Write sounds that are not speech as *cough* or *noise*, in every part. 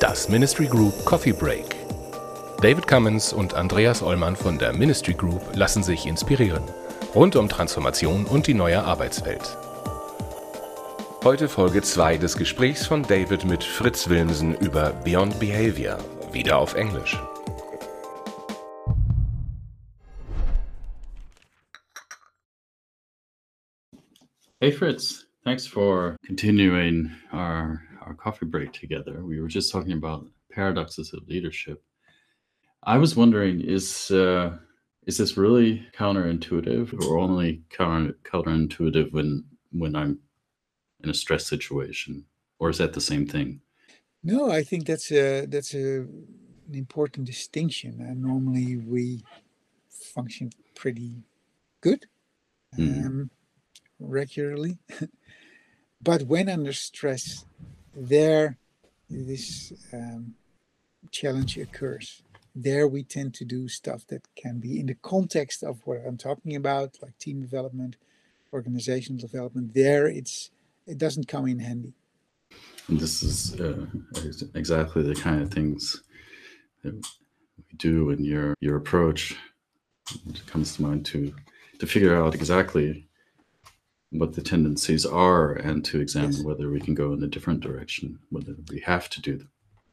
Das Ministry Group Coffee Break. David Cummins und Andreas Ollmann von der Ministry Group lassen sich inspirieren. Rund um Transformation und die neue Arbeitswelt. Heute Folge 2 des Gesprächs von David mit Fritz Wilmsen über Beyond Behavior. Wieder auf Englisch. Hey Frits, thanks for continuing our our coffee break together. We were just talking about paradoxes of leadership. I was wondering, is uh, is this really counterintuitive, or only counter counterintuitive when when I'm in a stress situation, or is that the same thing? No, I think that's a that's a, an important distinction. And normally we function pretty good. Mhm. Um, regularly. *laughs* but when under stress, there this um, challenge occurs. There we tend to do stuff that can be in the context of what I'm talking about, like team development, organizational development. There it's it doesn't come in handy. And this is uh, exactly the kind of things that we do in your your approach. It comes to mind to to figure out exactly what the tendencies are and to examine Yes. whether we can go in a different direction, whether we have to do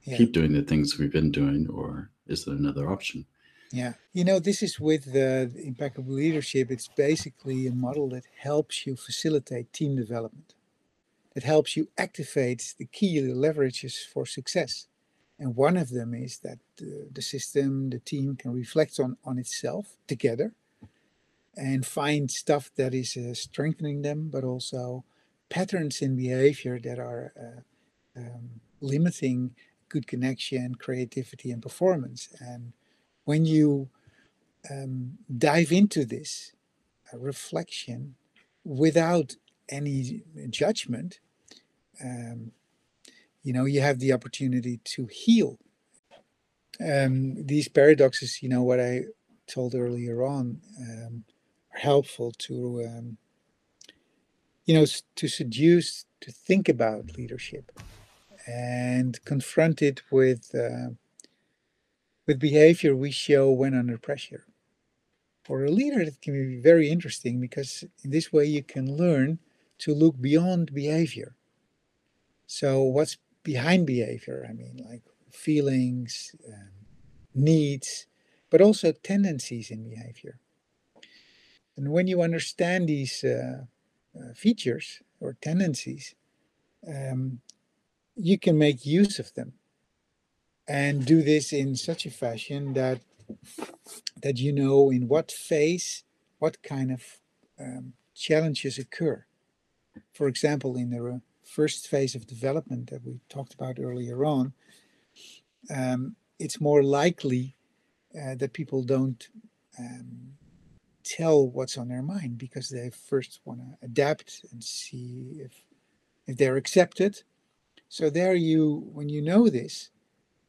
Yeah. keep doing the things we've been doing, or is there another option? Yeah, you know, this is with the impeccable leadership. It's basically a model that helps you facilitate team development, that helps you activate the key leverages for success. And one of them is that the, the system, the team can reflect on, on itself together and find stuff that is uh, strengthening them, but also patterns in behavior that are uh, um, limiting good connection, creativity, and performance. And when you um, dive into this uh, reflection without any judgment, um, you know, you have the opportunity to heal. Um, these paradoxes, you know, what I told earlier on, um, helpful to, um, you know, to seduce, to think about leadership and confront it with. Uh, with behavior we show when under pressure. For a leader, that can be very interesting because in this way you can learn to look beyond behavior. So, what's behind behavior? I mean, like feelings, um, needs, but also tendencies in behavior. And when you understand these uh, uh, features or tendencies, um, you can make use of them and do this in such a fashion that that you know in what phase what kind of um, challenges occur. For example in the first phase of development that we talked about earlier on um, it's more likely uh, that people don't um, tell what's on their mind because they first want to adapt and see if if they're accepted. So there you when you know this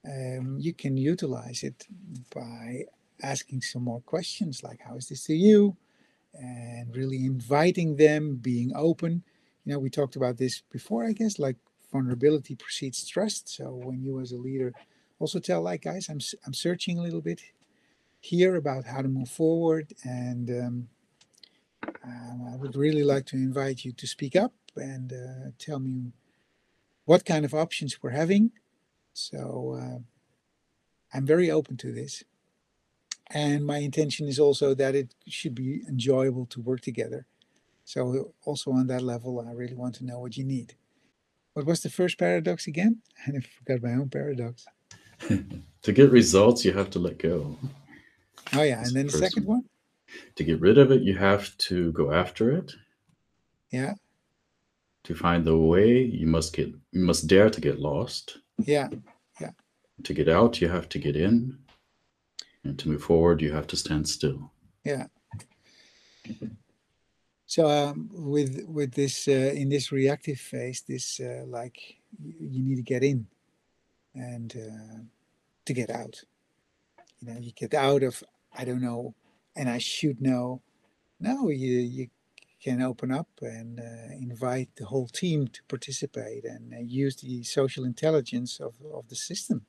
um, you can utilize it by asking some more questions like how is this to you? and really inviting them being open. You know we talked about this before i guess like vulnerability precedes trust. So when you as a leader also tell like guys i'm, I'm searching a little bit here about how to move forward and um, um, i would really like to invite you to speak up and uh, tell me what kind of options we're having so uh, I'm very open to this. And my intention is also that it should be enjoyable to work together. So, also on that level, I really want to know what you need. What was the first paradox again? And *laughs* I forgot my own paradox. *laughs* to get results, you have to let go. Oh, yeah. And then the second one. To get rid of it, you have to go after it. Yeah. To find the way, you must get you must dare to get lost. Yeah. Yeah. To get out, you have to get in. And to move forward, you have to stand still. Yeah. So um, with with this uh, in this reactive phase, this uh, like you, you need to get in and uh, to get out. You know, you get out of I don't know, and I should know, No, you you can open up and uh, invite the whole team to participate and uh, use the social intelligence of, of the system.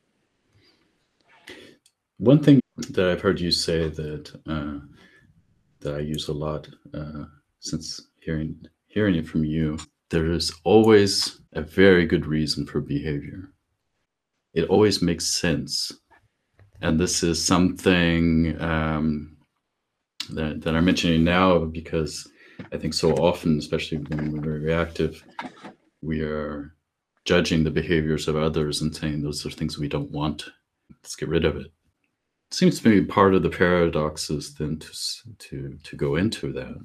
One thing that I've heard you say that uh, that I use a lot uh, since hearing hearing it from you, there is always a very good reason for behavior. It always makes sense, and this is something um, that that I'm mentioning now because I think so often, especially when we're very reactive, we are judging the behaviors of others and saying those are things we don't want. Let's get rid of it. it seems to be part of the paradoxes then to to to go into that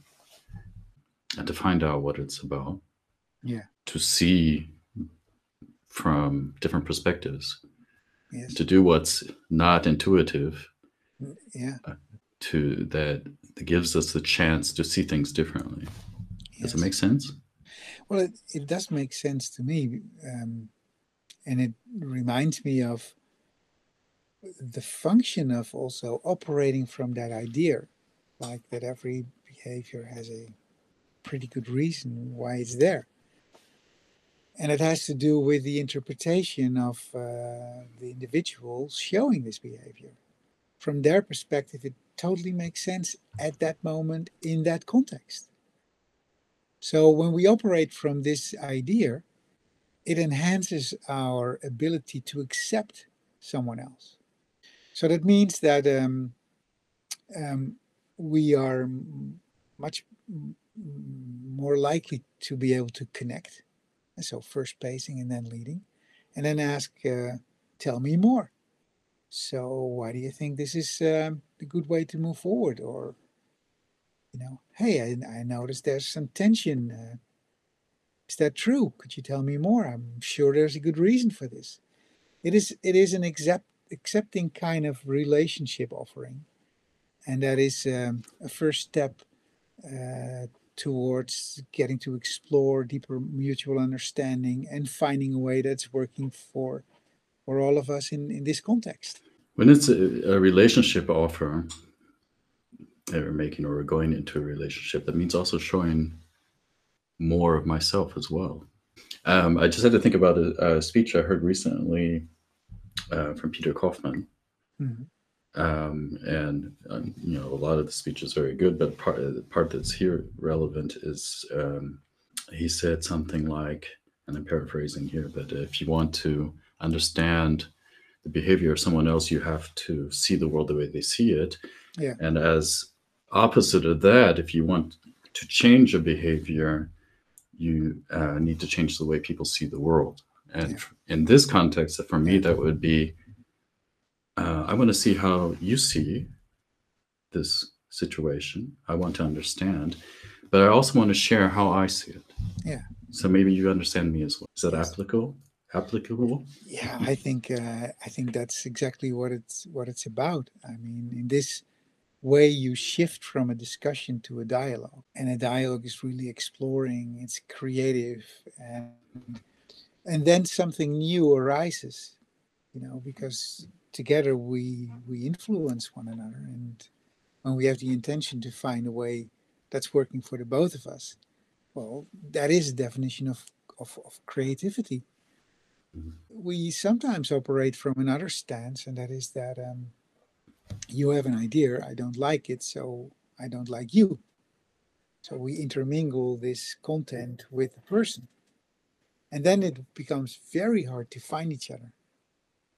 and to find out what it's about. Yeah. To see from different perspectives. Yes. To do what's not intuitive. Yeah. To that that gives us the chance to see things differently. Does it make sense? Well, it, it does make sense to me. Um, and it reminds me of the function of also operating from that idea, like that every behavior has a pretty good reason why it's there. And it has to do with the interpretation of uh, the individual showing this behavior. From their perspective, it totally makes sense at that moment in that context. So when we operate from this idea, it enhances our ability to accept someone else. So that means that um, um, we are much more likely to be able to connect. So first pacing and then leading, and then ask, uh, "Tell me more." So why do you think this is um, the good way to move forward? Or you know, hey, I, I noticed there's some tension. Uh, is that true? Could you tell me more? I'm sure there's a good reason for this. It is it is an accept, accepting kind of relationship offering, and that is um, a first step uh, towards getting to explore deeper mutual understanding and finding a way that's working for for all of us in in this context. When it's a, a relationship offer that we're making or we're going into a relationship, that means also showing more of myself as well. Um, I just had to think about a, a speech I heard recently uh, from Peter Kaufman. Mhm. Um, and um, you know, a lot of the speech is very good, but part the part that's here relevant is um, he said something like, and I'm paraphrasing here, but if you want to understand the behavior of someone else, you have to see the world the way they see it. Yeah. And as opposite of that, if you want to change a behavior, you uh, need to change the way people see the world. And Yeah. in this context, for me, that would be uh, I want to see how you see this situation. I want to understand, but I also want to share how I see it. Yeah. So maybe you understand me as well. Is that Yes. applicable? Applicable? Yeah, I think uh, I think that's exactly what it's what it's about. I mean, in this way, you shift from a discussion to a dialogue, and a dialogue is really exploring. It's creative, and and then something new arises. You know, because together we we influence one another, and when we have the intention to find a way that's working for the both of us, well, that is a definition of of, of creativity we sometimes operate from another stance, and that is that um, you have an idea, I don't like it, so I don't like you. So we intermingle this content with the person. And then it becomes very hard to find each other.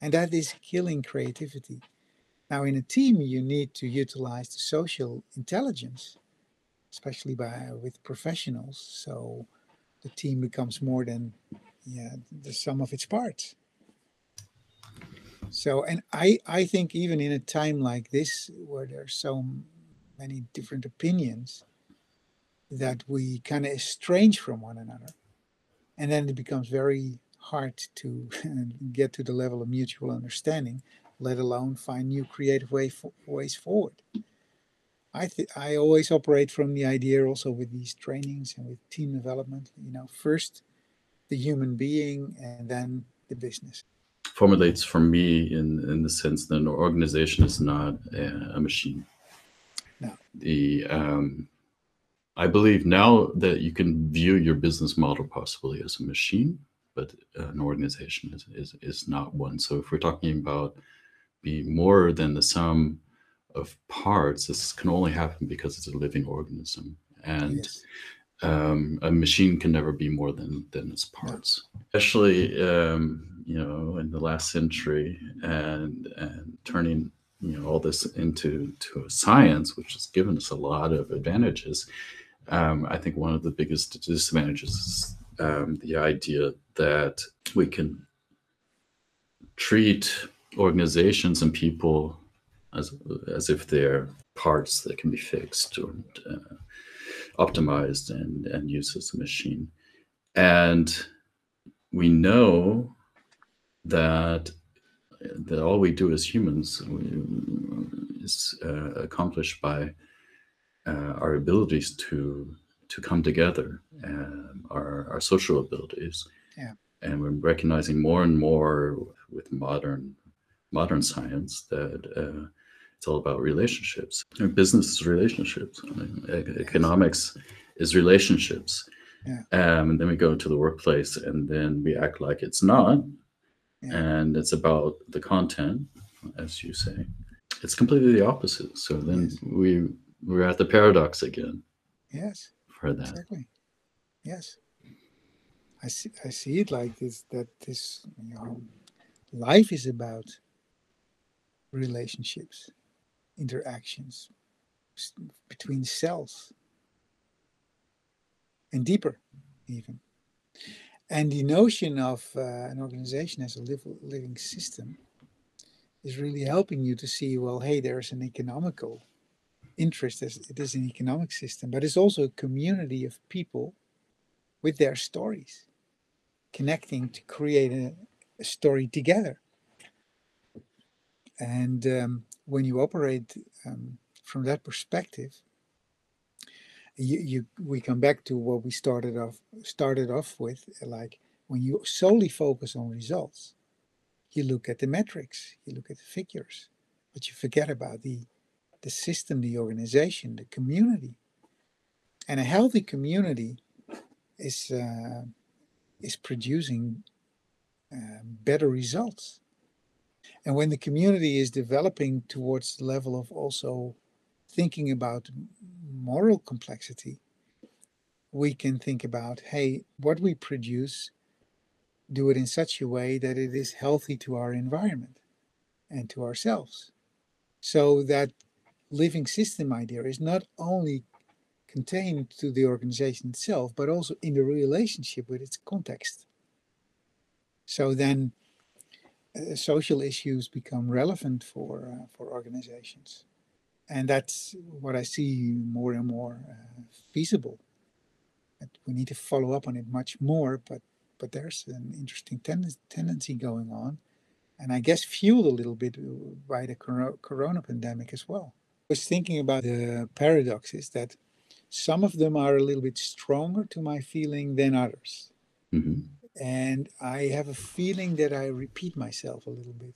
And that is killing creativity. Now, in a team, you need to utilize the social intelligence, especially by uh, with professionals. So the team becomes more than yeah the sum of its parts so and i i think even in a time like this where there's so many different opinions that we kind of estrange from one another and then it becomes very hard to get to the level of mutual understanding let alone find new creative way fo- ways forward i th- i always operate from the idea also with these trainings and with team development you know first the human being and then the business. Formulates for me in, in the sense that an organization is not a, a machine. No. The um, I believe now that you can view your business model possibly as a machine, but an organization is, is, is not one. So if we're talking about being more than the sum of parts, this can only happen because it's a living organism. And yes. um, a machine can never be more than, than its parts, especially, um, you know, in the last century and, and turning you know all this into to a science which has given us a lot of advantages um, I think one of the biggest disadvantages is um, the idea that we can treat organizations and people as, as if they're parts that can be fixed or uh, optimized and, and used as a machine. And we know that that all we do as humans is uh, accomplished by uh, our abilities to to come together, um, our our social abilities. Yeah. And we're recognizing more and more with modern modern science that uh, it's all about relationships. business is relationships. I mean, economics is relationships. Yeah. Um, and then we go to the workplace, and then we act like it's not, yeah. and it's about the content, as you say. It's completely the opposite. So then yes. we we're at the paradox again. Yes. For that. Exactly. Yes. I see I see it like this that this you know life is about relationships, interactions between cells and deeper even. And the notion of uh, an organization as a live, living system is really helping you to see well, hey, there's an economical interest as it is an economic system, but it's also a community of people with their stories connecting to create a, a story together. And um, when you operate um, from that perspective, you, you we come back to what we started off started off with, like when you solely focus on results, you look at the metrics, you look at the figures, but you forget about the the system, the organization, the community. And a healthy community is uh, is producing uh, better results. And when the community is developing towards the level of also thinking about moral complexity, we can think about hey, what we produce, do it in such a way that it is healthy to our environment and to ourselves. So that living system idea is not only contained to the organization itself, but also in the relationship with its context. So then uh, social issues become relevant for, uh, for organizations. And that's what I see more and more uh, feasible. But we need to follow up on it much more, but, but there's an interesting ten- tendency going on. And I guess fueled a little bit by the corona pandemic as well I was thinking about the paradoxes that some of them are a little bit stronger to my feeling than others. Mm-hmm. And I have a feeling that I repeat myself a little bit.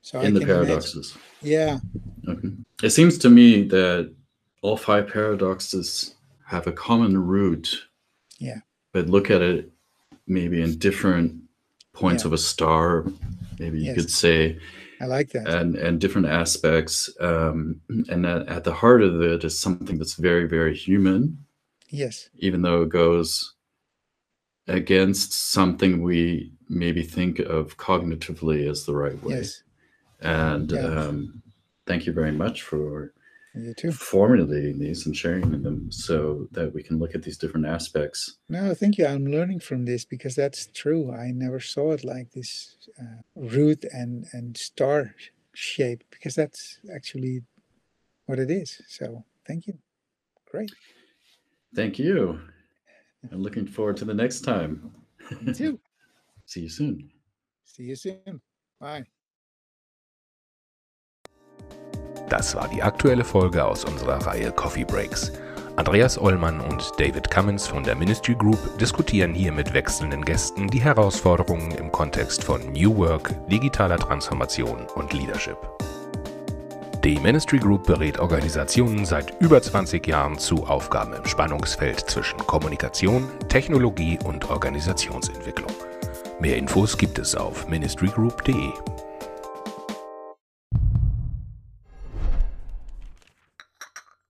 So in I the paradoxes. Imagine, yeah. Okay. It seems to me that all five paradoxes have a common root. Yeah. But look at it maybe in different points yeah. of a star. Maybe you yes. could say I like that. And and different aspects. Um, and at, at the heart of it is something that's very, very human. Yes. Even though it goes against something we maybe think of cognitively as the right way. Yes. And um, thank you very much for you too. formulating these and sharing them so that we can look at these different aspects. No, thank you. I'm learning from this because that's true. I never saw it like this uh, root and, and star shape because that's actually what it is. So thank you. Great. Thank you. I'm looking forward to the next time. Me too. *laughs* See you soon. See you soon. Bye. Das war die aktuelle Folge aus unserer Reihe Coffee Breaks. Andreas Ollmann und David Cummins von der Ministry Group diskutieren hier mit wechselnden Gästen die Herausforderungen im Kontext von New Work, digitaler Transformation und Leadership. Die Ministry Group berät Organisationen seit über 20 Jahren zu Aufgaben im Spannungsfeld zwischen Kommunikation, Technologie und Organisationsentwicklung. Mehr Infos gibt es auf ministrygroup.de.